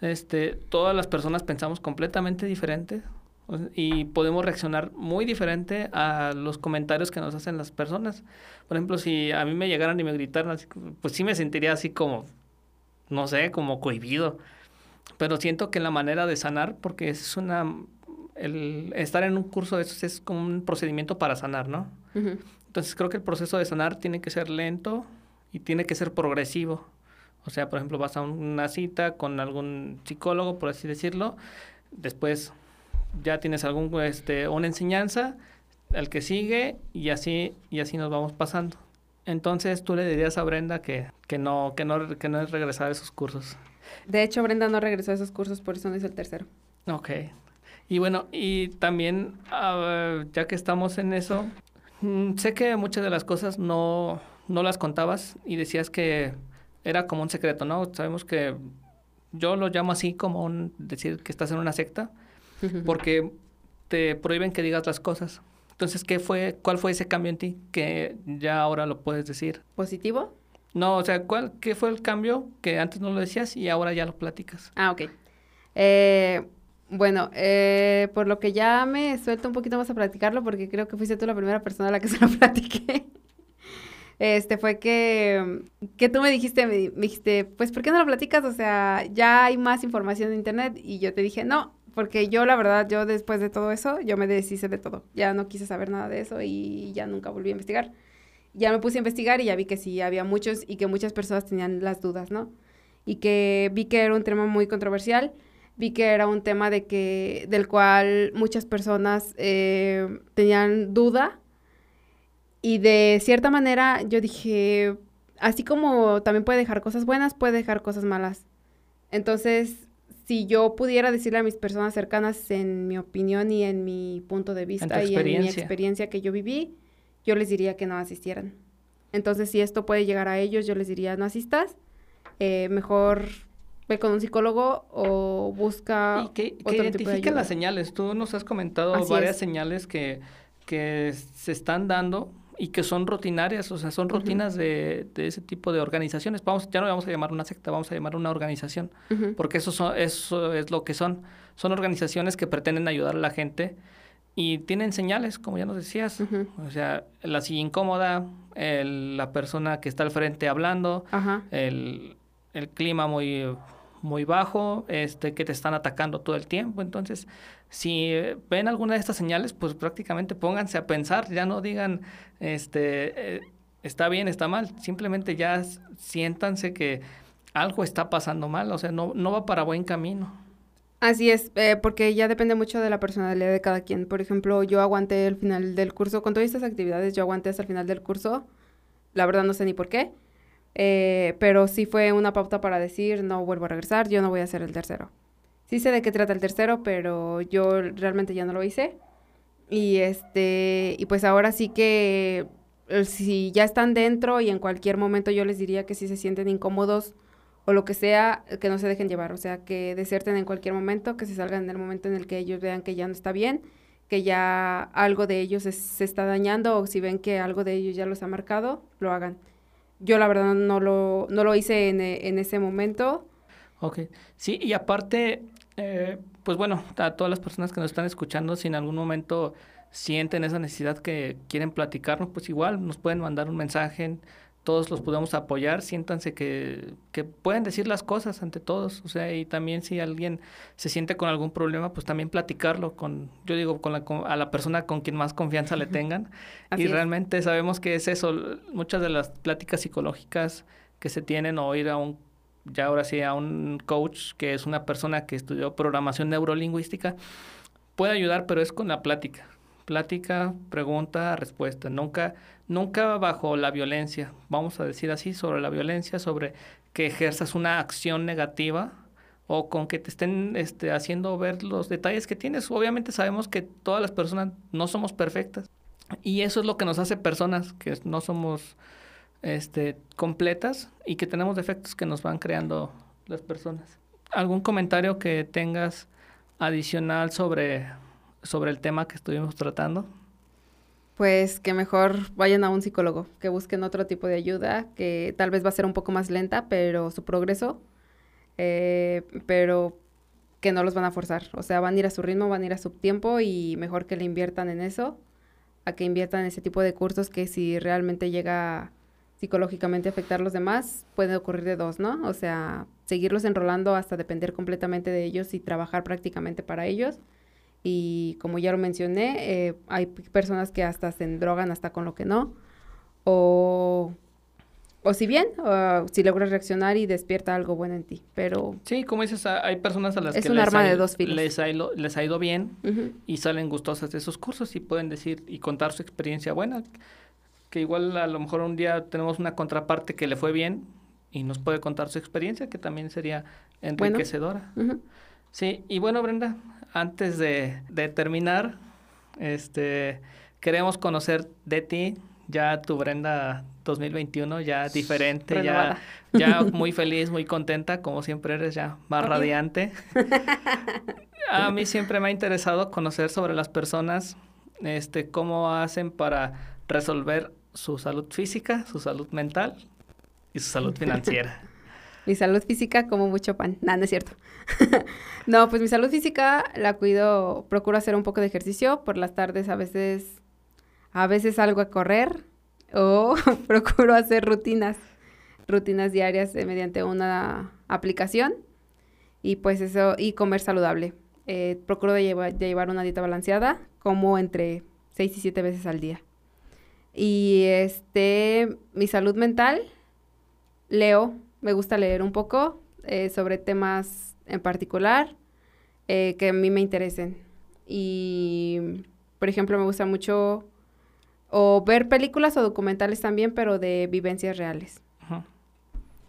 Este, todas las personas pensamos completamente diferente o sea, y podemos reaccionar muy diferente a los comentarios que nos hacen las personas. Por ejemplo, si a mí me llegaran y me gritaran, pues sí me sentiría así como, no sé, como cohibido. Pero siento que la manera de sanar, porque es una el estar en un curso de esos es como un procedimiento para sanar, ¿no? Ujú. Entonces creo que el proceso de sanar tiene que ser lento y tiene que ser progresivo. O sea, por ejemplo, vas a una cita con algún psicólogo, por así decirlo, después ya tienes algún este una enseñanza, el que sigue y así y así nos vamos pasando. Entonces tú le dirías a Brenda que, que no que no que no es regresar a esos cursos. De hecho, Brenda no regresó a esos cursos, por eso no hizo el tercero. Ok. Y bueno, y también, ah, ya que estamos en eso, mm, sé que muchas de las cosas no, no las contabas y decías que era como un secreto, ¿no? Sabemos que yo lo llamo así como un, decir que estás en una secta, porque te prohíben que digas las cosas. Entonces, ¿qué fue, cuál fue ese cambio en ti que ya ahora lo puedes decir? ¿Positivo? No, o sea, ¿cuál, ¿qué fue el cambio que antes no lo decías y ahora ya lo platicas? Ah, ok. Eh, bueno, eh, por lo que ya me suelto un poquito más a platicarlo, porque creo que fuiste tú la primera persona a la que se lo platiqué. Este fue que, que tú me dijiste, me, me dijiste, pues, ¿por qué no lo platicas? O sea, ya hay más información en internet. Y yo te dije, no, porque yo, la verdad, yo después de todo eso, yo me deshice de todo. Ya no quise saber nada de eso y ya nunca volví a investigar. Ya me puse a investigar y ya vi que sí, había muchos y que muchas personas tenían las dudas, ¿no? Y que vi que era un tema muy controversial vi que era un tema de que, del cual muchas personas eh, tenían duda y de cierta manera yo dije, así como también puede dejar cosas buenas, puede dejar cosas malas. Entonces, si yo pudiera decirle a mis personas cercanas en mi opinión y en mi punto de vista y en mi experiencia que yo viví, yo les diría que no asistieran. Entonces, si esto puede llegar a ellos, yo les diría, no asistas, eh, mejor ve con un psicólogo o busca y que, que identifiquen las señales. Tú nos has comentado Así varias es. señales que, que se están dando y que son rutinarias, o sea, son rutinas uh -huh. de, de, ese tipo de organizaciones. Vamos, ya no vamos a llamar una secta, vamos a llamar una organización, uh -huh. porque eso, son, eso es lo que son. Son organizaciones que pretenden ayudar a la gente y tienen señales, como ya nos decías. Uh -huh. O sea, la silla incómoda, el, la persona que está al frente hablando, el, el clima muy muy bajo, este, que te están atacando todo el tiempo. Entonces, si ven alguna de estas señales, pues prácticamente pónganse a pensar, ya no digan, este, eh, está bien, está mal, simplemente ya siéntanse que algo está pasando mal, o sea, no, no va para buen camino. Así es, eh, porque ya depende mucho de la personalidad de cada quien. Por ejemplo, yo aguanté el final del curso, con todas estas actividades, yo aguanté hasta el final del curso, la verdad no sé ni por qué, eh, pero sí fue una pauta para decir, no vuelvo a regresar, yo no voy a hacer el tercero. Sí sé de qué trata el tercero, pero yo realmente ya no lo hice. Y este, y pues ahora sí que eh, si ya están dentro y en cualquier momento yo les diría que si se sienten incómodos o lo que sea, que no se dejen llevar, o sea, que deserten en cualquier momento, que se salgan en el momento en el que ellos vean que ya no está bien, que ya algo de ellos se está dañando o si ven que algo de ellos ya los ha marcado, lo hagan. Yo la verdad no lo, no lo hice en, en ese momento. Ok, sí, y aparte, eh, pues bueno, a todas las personas que nos están escuchando, si en algún momento sienten esa necesidad que quieren platicarnos, pues igual nos pueden mandar un mensaje todos los podemos apoyar, siéntanse que, que, pueden decir las cosas ante todos, o sea, y también si alguien se siente con algún problema, pues también platicarlo con, yo digo, con la, a la persona con quien más confianza le tengan. y realmente sabemos que es eso, muchas de las pláticas psicológicas que se tienen o ir a un, ya ahora sí, a un coach que es una persona que estudió programación neurolingüística, puede ayudar, pero es con la plática. Plática, pregunta, respuesta, nunca, nunca bajo la violencia, vamos a decir así, sobre la violencia, sobre que ejerzas una acción negativa o con que te estén este, haciendo ver los detalles que tienes. Obviamente sabemos que todas las personas no somos perfectas y eso es lo que nos hace personas, que no somos este, completas y que tenemos defectos que nos van creando las personas. ¿Algún comentario que tengas adicional sobre sobre el tema que estuvimos tratando? Pues que mejor vayan a un psicólogo, que busquen otro tipo de ayuda, que tal vez va a ser un poco más lenta, pero su progreso, eh, pero que no los van a forzar. O sea, van a ir a su ritmo, van a ir a su tiempo y mejor que le inviertan en eso, a que inviertan en ese tipo de cursos que si realmente llega psicológicamente afectar a los demás, puede ocurrir de dos, ¿no? O sea, seguirlos enrolando hasta depender completamente de ellos y trabajar prácticamente para ellos y como ya lo mencioné, eh, hay personas que hasta se drogan hasta con lo que no. O, o si bien, si logras reaccionar y despierta algo bueno en ti, pero... Sí, como dices, hay personas a las es que un les, arma ha, de dos filos. Les, ha, les ha ido bien y salen gustosas de esos cursos y pueden decir y contar su experiencia buena. Que igual a lo mejor un día tenemos una contraparte que le fue bien y nos puede contar su experiencia, que también sería enriquecedora. Sí, y bueno, Brenda, antes de, terminar, este, queremos conocer de ti, ya tu Brenda 2021, ya diferente, ya, ya muy feliz, muy contenta, como siempre eres ya más radiante. A mí siempre me ha interesado conocer sobre las personas, este, cómo hacen para resolver su salud física, su salud mental y su salud financiera. Mi salud física como mucho pan. No, no es cierto. no, pues mi salud física la cuido, procuro hacer un poco de ejercicio por las tardes, a veces, a veces salgo a correr o procuro hacer rutinas, rutinas diarias mediante una aplicación y pues eso, y comer saludable. Eh, procuro llevar, una dieta balanceada, como entre seis y siete veces al día. Y este, mi salud mental, leo me gusta leer un poco eh, sobre temas en particular eh, que a mí me interesen. Y, por ejemplo, me gusta mucho o ver películas o documentales también, pero de vivencias reales.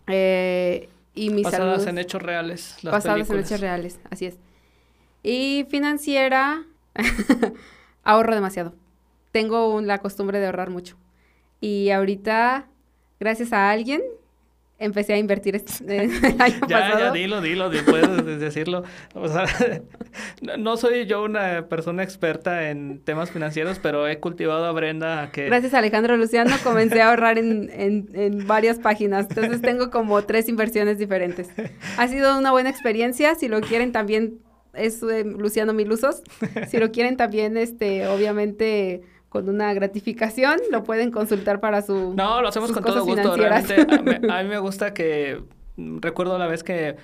Eh, y mis Basadas en hechos reales. Las basadas en hechos reales, así es. Y financiera, ahorro demasiado. Tengo la costumbre de ahorrar mucho. Y ahorita, gracias a alguien, empecé a invertir este, el año ya, pasado. Ya, dilo, dilo, puedes decirlo. O sea, no soy yo una persona experta en temas financieros, pero he cultivado a Brenda que... Gracias a Alejandro Luciano comencé a ahorrar en, en, en, varias páginas, entonces tengo como tres inversiones diferentes. Ha sido una buena experiencia, si lo quieren también es eh, Luciano Milusos, si lo quieren también, este, obviamente con una gratificación, lo pueden consultar para su. No, lo hacemos con todo gusto. Realmente, a, mí, me gusta que. Mm, recuerdo la vez que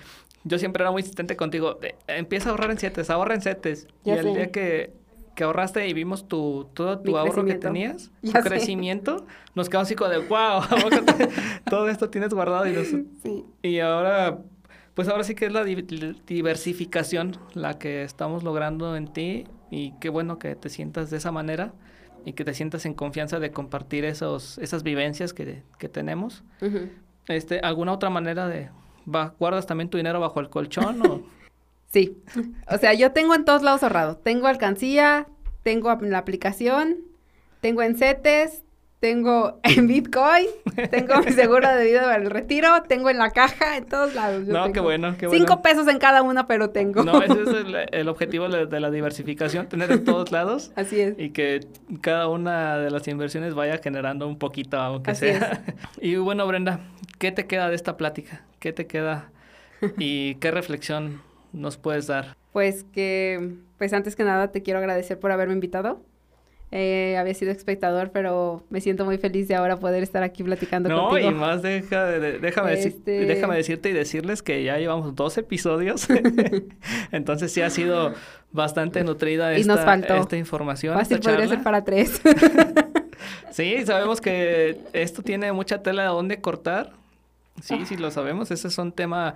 yo siempre era muy insistente contigo. empieza a ahorrar en CETES, ahorra en CETES. y el día que, que, ahorraste y vimos tu, todo tu ahorro que tenías, tu crecimiento, nos quedamos así como de wow, todo esto tienes guardado. Y, sí. y ahora. Pues ahora sí que es la diversificación la que estamos logrando en ti y qué bueno que te sientas de esa manera y que te sientas en confianza de compartir esos, esas vivencias que, que tenemos. este, ¿Alguna otra manera de... ¿Guardas también tu dinero bajo el colchón o...? sí. O sea, yo tengo en todos lados ahorrado. Tengo alcancía, tengo la aplicación, tengo en CETES, tengo en Bitcoin, tengo mi seguro de vida para el retiro, tengo en la caja, en todos lados. no, qué bueno, qué bueno. Cinco pesos en cada una, pero tengo. No, ese es el, objetivo de la diversificación, tener en todos lados. Así es. Y que cada una de las inversiones vaya generando un poquito, aunque sea. Y bueno, Brenda, ¿qué te queda de esta plática? ¿Qué te queda y qué reflexión nos puedes dar? Pues que, pues antes que nada te quiero agradecer por haberme invitado. Eh, había sido espectador, pero me siento muy feliz de ahora poder estar aquí platicando no, contigo. y más deja de- déjame, deci- Este- déjame decirte y decirles que ya llevamos dos episodios. Entonces sí ha sido bastante nutrida Y esta, nos faltó. esta información. Fácil esta podría ser para tres. Sí, sabemos que esto tiene mucha tela de dónde cortar. Sí, sí, lo sabemos. Ese es un tema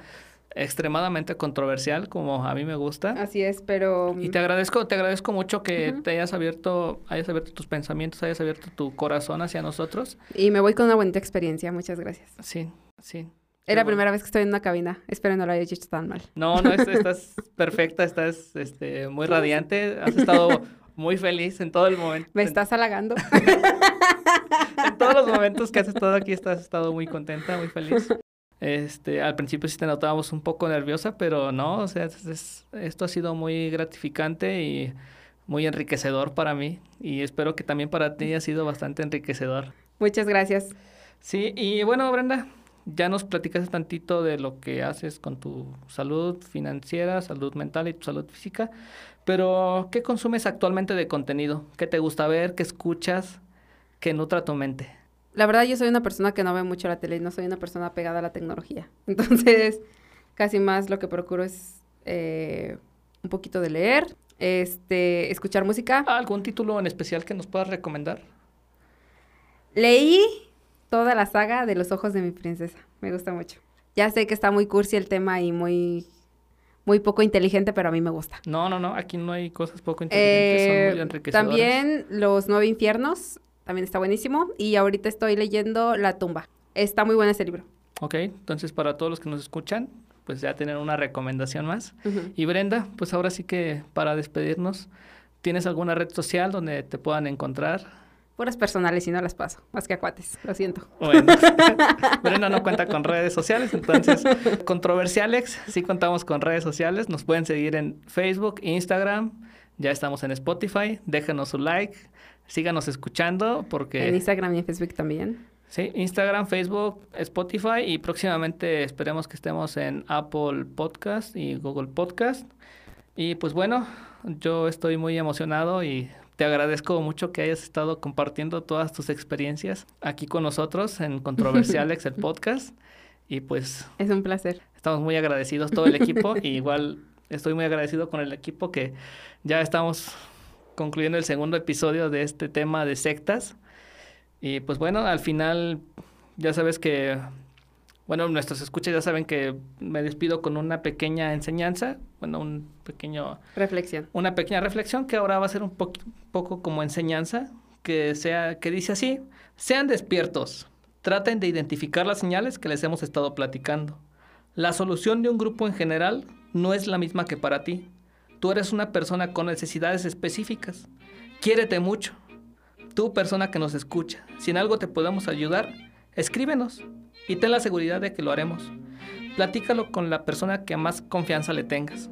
extremadamente controversial, como a mí me gusta. Así es, pero... Y te agradezco, te agradezco mucho que Ujú. te hayas abierto, hayas abierto tus pensamientos, hayas abierto tu corazón hacia nosotros. Y me voy con una bonita experiencia, muchas gracias. Sí, sí. Qué la primera vez que estoy en una cabina. Espero no lo hayas hecho tan mal. No, no, es- estás perfecta, estás este, muy radiante, has estado muy feliz en todo el momento. ¿Me estás halagando? En todos los momentos que has estado aquí, estás estado muy contenta, muy feliz. Este, al principio sí te notábamos un poco nerviosa, pero no, o sea, es- es- esto ha sido muy gratificante y muy enriquecedor para mí. Y espero que también para ti ha sido bastante enriquecedor. Muchas gracias. Sí, y bueno, Brenda, ya nos platicaste tantito de lo que haces con tu salud financiera, salud mental y tu salud física, pero ¿qué consumes actualmente de contenido? ¿Qué te gusta ver? ¿Qué escuchas? ¿Qué nutra tu mente? La verdad, yo soy una persona que no ve mucho la tele y no soy una persona pegada a la tecnología. Entonces, casi más lo que procuro es eh, un poquito de leer, este, escuchar música. ¿Algún título en especial que nos puedas recomendar? Leí toda la saga de Los ojos de mi princesa. Me gusta mucho. Ya sé que está muy cursi el tema y muy, muy poco inteligente, pero a mí me gusta. No, no, no, aquí no hay cosas poco inteligentes, son Eh, muy enriquecedoras. también Los Nueve Infiernos, también está buenísimo. Y ahorita estoy leyendo La tumba. Está muy bueno ese libro. Ok, entonces para todos los que nos escuchan, pues ya tienen una recomendación más. Y Brenda, pues ahora sí que para despedirnos, ¿tienes alguna red social donde te puedan encontrar? Puras personales y no las paso, más que a cuates, lo siento. Bueno, Brenda no cuenta con redes sociales, entonces, Controversialex, sí contamos con redes sociales, nos pueden seguir en Facebook, Instagram, ya estamos en Spotify, déjenos su like, síganos escuchando porque... En Instagram y en Facebook también. Sí, Instagram, Facebook, Spotify y próximamente esperemos que estemos en Apple Podcast y Google Podcast. Y pues bueno, yo estoy muy emocionado y te agradezco mucho que hayas estado compartiendo todas tus experiencias aquí con nosotros en Controversialex, el podcast. Y pues Es un placer. estamos muy agradecidos todo el equipo y igual estoy muy agradecido con el equipo que ya estamos concluyendo el segundo episodio de este tema de sectas. Y pues bueno, al final ya sabes que, bueno, nuestros escuchas ya saben que me despido con una pequeña enseñanza, bueno, un pequeño, Reflexión. una pequeña reflexión que ahora va a ser un po- poco como enseñanza, que sea, que dice así, sean despiertos, traten de identificar las señales que les hemos estado platicando. La solución de un grupo en general no es la misma que para ti. Tú eres una persona con necesidades específicas. Quiérete mucho. Tú, persona que nos escucha, si en algo te podemos ayudar, escríbenos y ten la seguridad de que lo haremos. Platícalo con la persona que más confianza le tengas.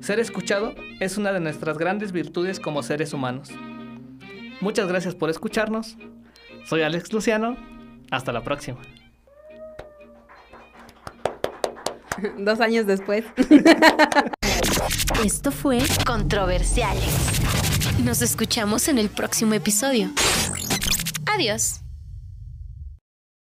Ser escuchado es una de nuestras grandes virtudes como seres humanos. Muchas gracias por escucharnos. Soy Alex Luciano. Hasta la próxima. Dos años después. Esto fue Controversiales. Nos escuchamos en el próximo episodio. Adiós.